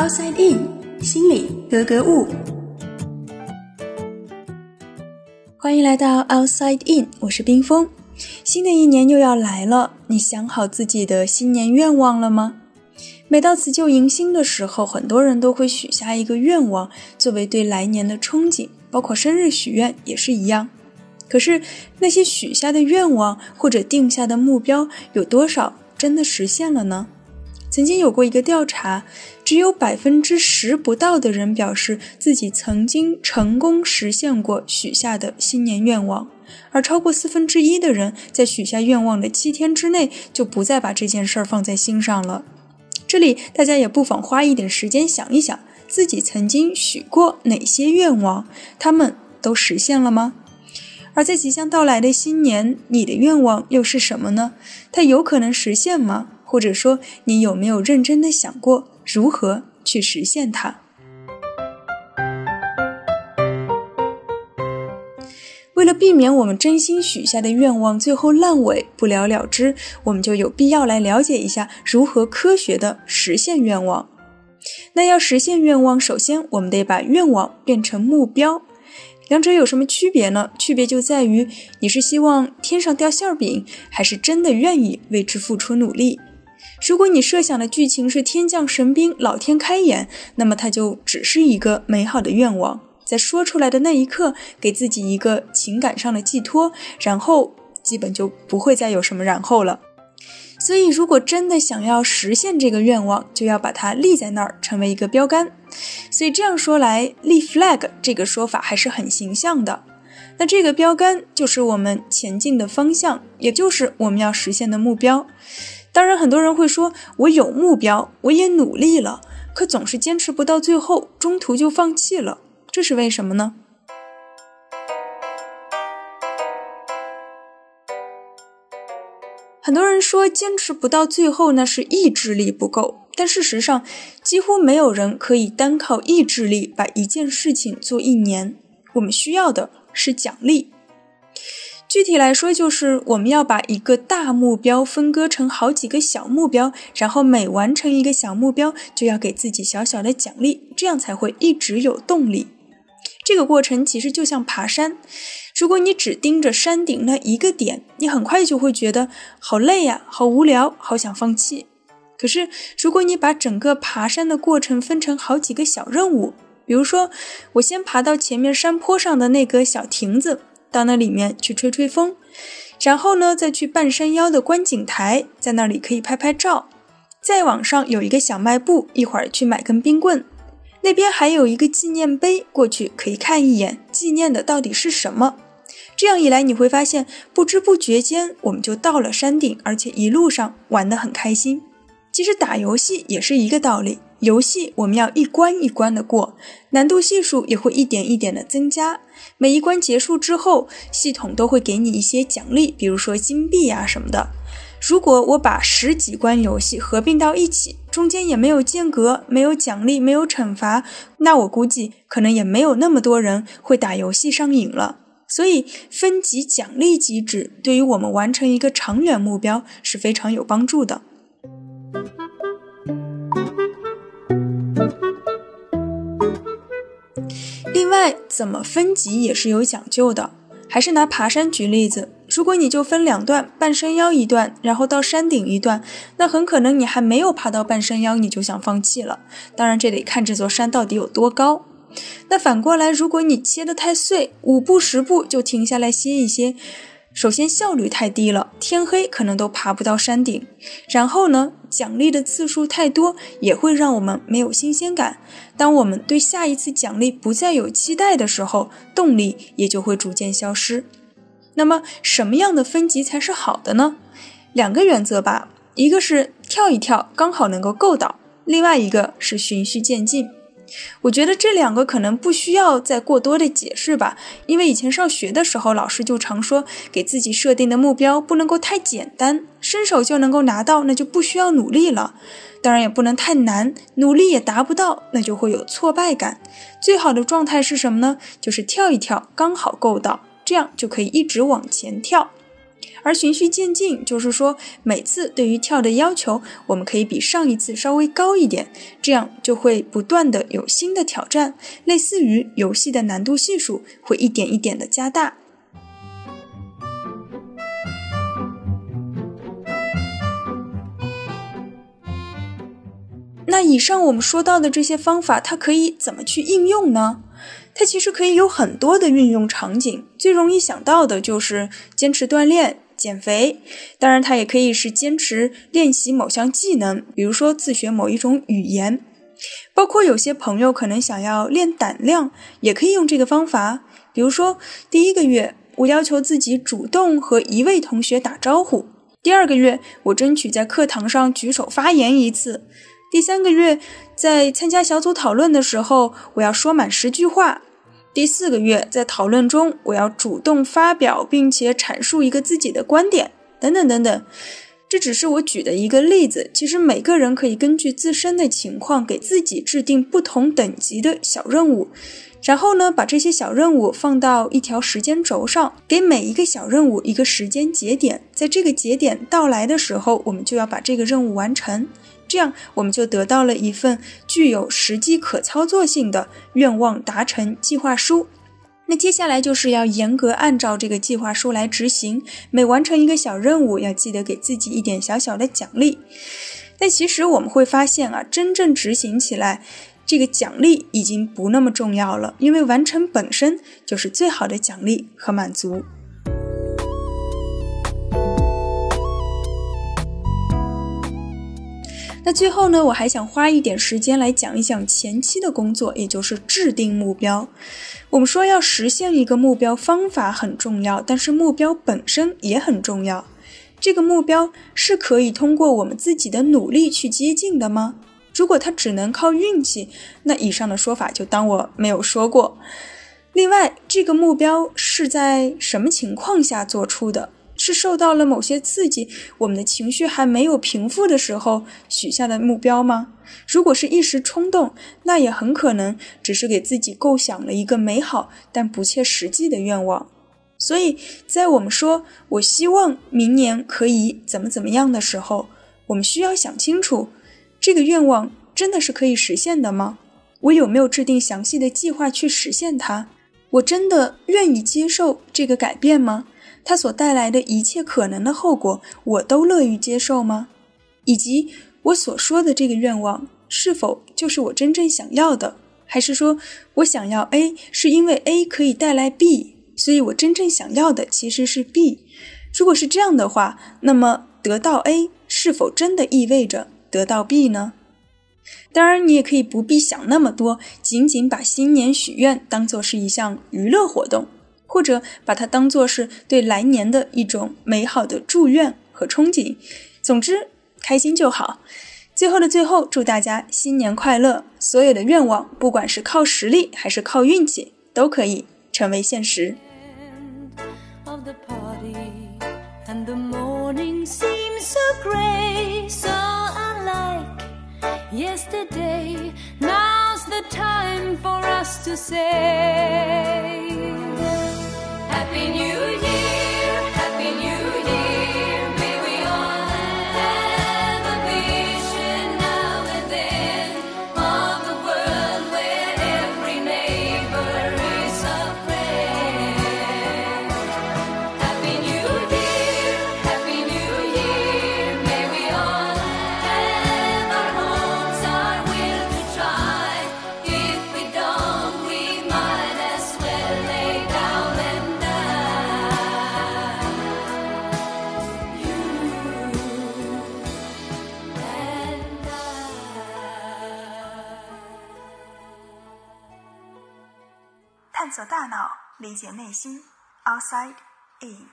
Outside In，心里格格物。欢迎来到 Outside In，我是冰峰。新的一年又要来了，你想好自己的新年愿望了吗？每到辞旧迎新的时候，很多人都会许下一个愿望，作为对来年的憧憬，包括生日许愿也是一样。可是那些许下的愿望或者定下的目标，有多少真的实现了呢？曾经有过一个调查，只有百分之十不到的人表示自己曾经成功实现过许下的新年愿望，而超过四分之一的人在许下愿望的七天之内就不再把这件事儿放在心上了。这里大家也不妨花一点时间想一想，自己曾经许过哪些愿望，他们都实现了吗？而在即将到来的新年，你的愿望又是什么呢？它有可能实现吗？或者说，你有没有认真的想过如何去实现它？为了避免我们真心许下的愿望最后烂尾不了了之，我们就有必要来了解一下如何科学的实现愿望。那要实现愿望，首先我们得把愿望变成目标。两者有什么区别呢？区别就在于你是希望天上掉馅饼，还是真的愿意为之付出努力。如果你设想的剧情是天降神兵，老天开眼，那么它就只是一个美好的愿望，在说出来的那一刻，给自己一个情感上的寄托，然后基本就不会再有什么然后了。所以，如果真的想要实现这个愿望，就要把它立在那儿，成为一个标杆。所以这样说来，立 flag 这个说法还是很形象的。那这个标杆就是我们前进的方向，也就是我们要实现的目标。当然，很多人会说，我有目标，我也努力了，可总是坚持不到最后，中途就放弃了，这是为什么呢？很多人说坚持不到最后，那是意志力不够。但事实上，几乎没有人可以单靠意志力把一件事情做一年。我们需要的是奖励。具体来说，就是我们要把一个大目标分割成好几个小目标，然后每完成一个小目标，就要给自己小小的奖励，这样才会一直有动力。这个过程其实就像爬山。如果你只盯着山顶那一个点，你很快就会觉得好累呀，好无聊，好想放弃。可是，如果你把整个爬山的过程分成好几个小任务，比如说，我先爬到前面山坡上的那个小亭子，到那里面去吹吹风，然后呢，再去半山腰的观景台，在那里可以拍拍照，再往上有一个小卖部，一会儿去买根冰棍。那边还有一个纪念碑，过去可以看一眼，纪念的到底是什么？这样一来，你会发现不知不觉间我们就到了山顶，而且一路上玩得很开心。其实打游戏也是一个道理，游戏我们要一关一关的过，难度系数也会一点一点的增加。每一关结束之后，系统都会给你一些奖励，比如说金币啊什么的。如果我把十几关游戏合并到一起，中间也没有间隔，没有奖励，没有惩罚，那我估计可能也没有那么多人会打游戏上瘾了。所以，分级奖励机制对于我们完成一个长远目标是非常有帮助的。另外，怎么分级也是有讲究的。还是拿爬山举例子，如果你就分两段，半山腰一段，然后到山顶一段，那很可能你还没有爬到半山腰，你就想放弃了。当然，这得看这座山到底有多高。那反过来，如果你切得太碎，五步十步就停下来歇一歇，首先效率太低了，天黑可能都爬不到山顶。然后呢，奖励的次数太多，也会让我们没有新鲜感。当我们对下一次奖励不再有期待的时候，动力也就会逐渐消失。那么，什么样的分级才是好的呢？两个原则吧，一个是跳一跳刚好能够够到，另外一个是循序渐进。我觉得这两个可能不需要再过多的解释吧，因为以前上学的时候，老师就常说，给自己设定的目标不能够太简单，伸手就能够拿到，那就不需要努力了；当然也不能太难，努力也达不到，那就会有挫败感。最好的状态是什么呢？就是跳一跳，刚好够到，这样就可以一直往前跳。而循序渐进，就是说每次对于跳的要求，我们可以比上一次稍微高一点，这样就会不断的有新的挑战，类似于游戏的难度系数会一点一点的加大。那以上我们说到的这些方法，它可以怎么去应用呢？它其实可以有很多的运用场景，最容易想到的就是坚持锻炼、减肥。当然，它也可以是坚持练习某项技能，比如说自学某一种语言。包括有些朋友可能想要练胆量，也可以用这个方法。比如说，第一个月我要求自己主动和一位同学打招呼；第二个月我争取在课堂上举手发言一次。第三个月，在参加小组讨论的时候，我要说满十句话。第四个月，在讨论中，我要主动发表，并且阐述一个自己的观点，等等等等。这只是我举的一个例子。其实每个人可以根据自身的情况，给自己制定不同等级的小任务，然后呢，把这些小任务放到一条时间轴上，给每一个小任务一个时间节点，在这个节点到来的时候，我们就要把这个任务完成。这样，我们就得到了一份具有实际可操作性的愿望达成计划书。那接下来就是要严格按照这个计划书来执行。每完成一个小任务，要记得给自己一点小小的奖励。但其实我们会发现啊，真正执行起来，这个奖励已经不那么重要了，因为完成本身就是最好的奖励和满足。那最后呢，我还想花一点时间来讲一讲前期的工作，也就是制定目标。我们说要实现一个目标，方法很重要，但是目标本身也很重要。这个目标是可以通过我们自己的努力去接近的吗？如果它只能靠运气，那以上的说法就当我没有说过。另外，这个目标是在什么情况下做出的？是受到了某些刺激，我们的情绪还没有平复的时候许下的目标吗？如果是一时冲动，那也很可能只是给自己构想了一个美好但不切实际的愿望。所以在我们说我希望明年可以怎么怎么样的时候，我们需要想清楚，这个愿望真的是可以实现的吗？我有没有制定详细的计划去实现它？我真的愿意接受这个改变吗？它所带来的一切可能的后果，我都乐于接受吗？以及我所说的这个愿望，是否就是我真正想要的？还是说我想要 A，是因为 A 可以带来 B，所以我真正想要的其实是 B？如果是这样的话，那么得到 A 是否真的意味着得到 B 呢？当然，你也可以不必想那么多，仅仅把新年许愿当做是一项娱乐活动。或者把它当做是对来年的一种美好的祝愿和憧憬。总之，开心就好。最后的最后，祝大家新年快乐！所有的愿望，不管是靠实力还是靠运气，都可以成为现实。Happy 大脑，理解内心。Outside in。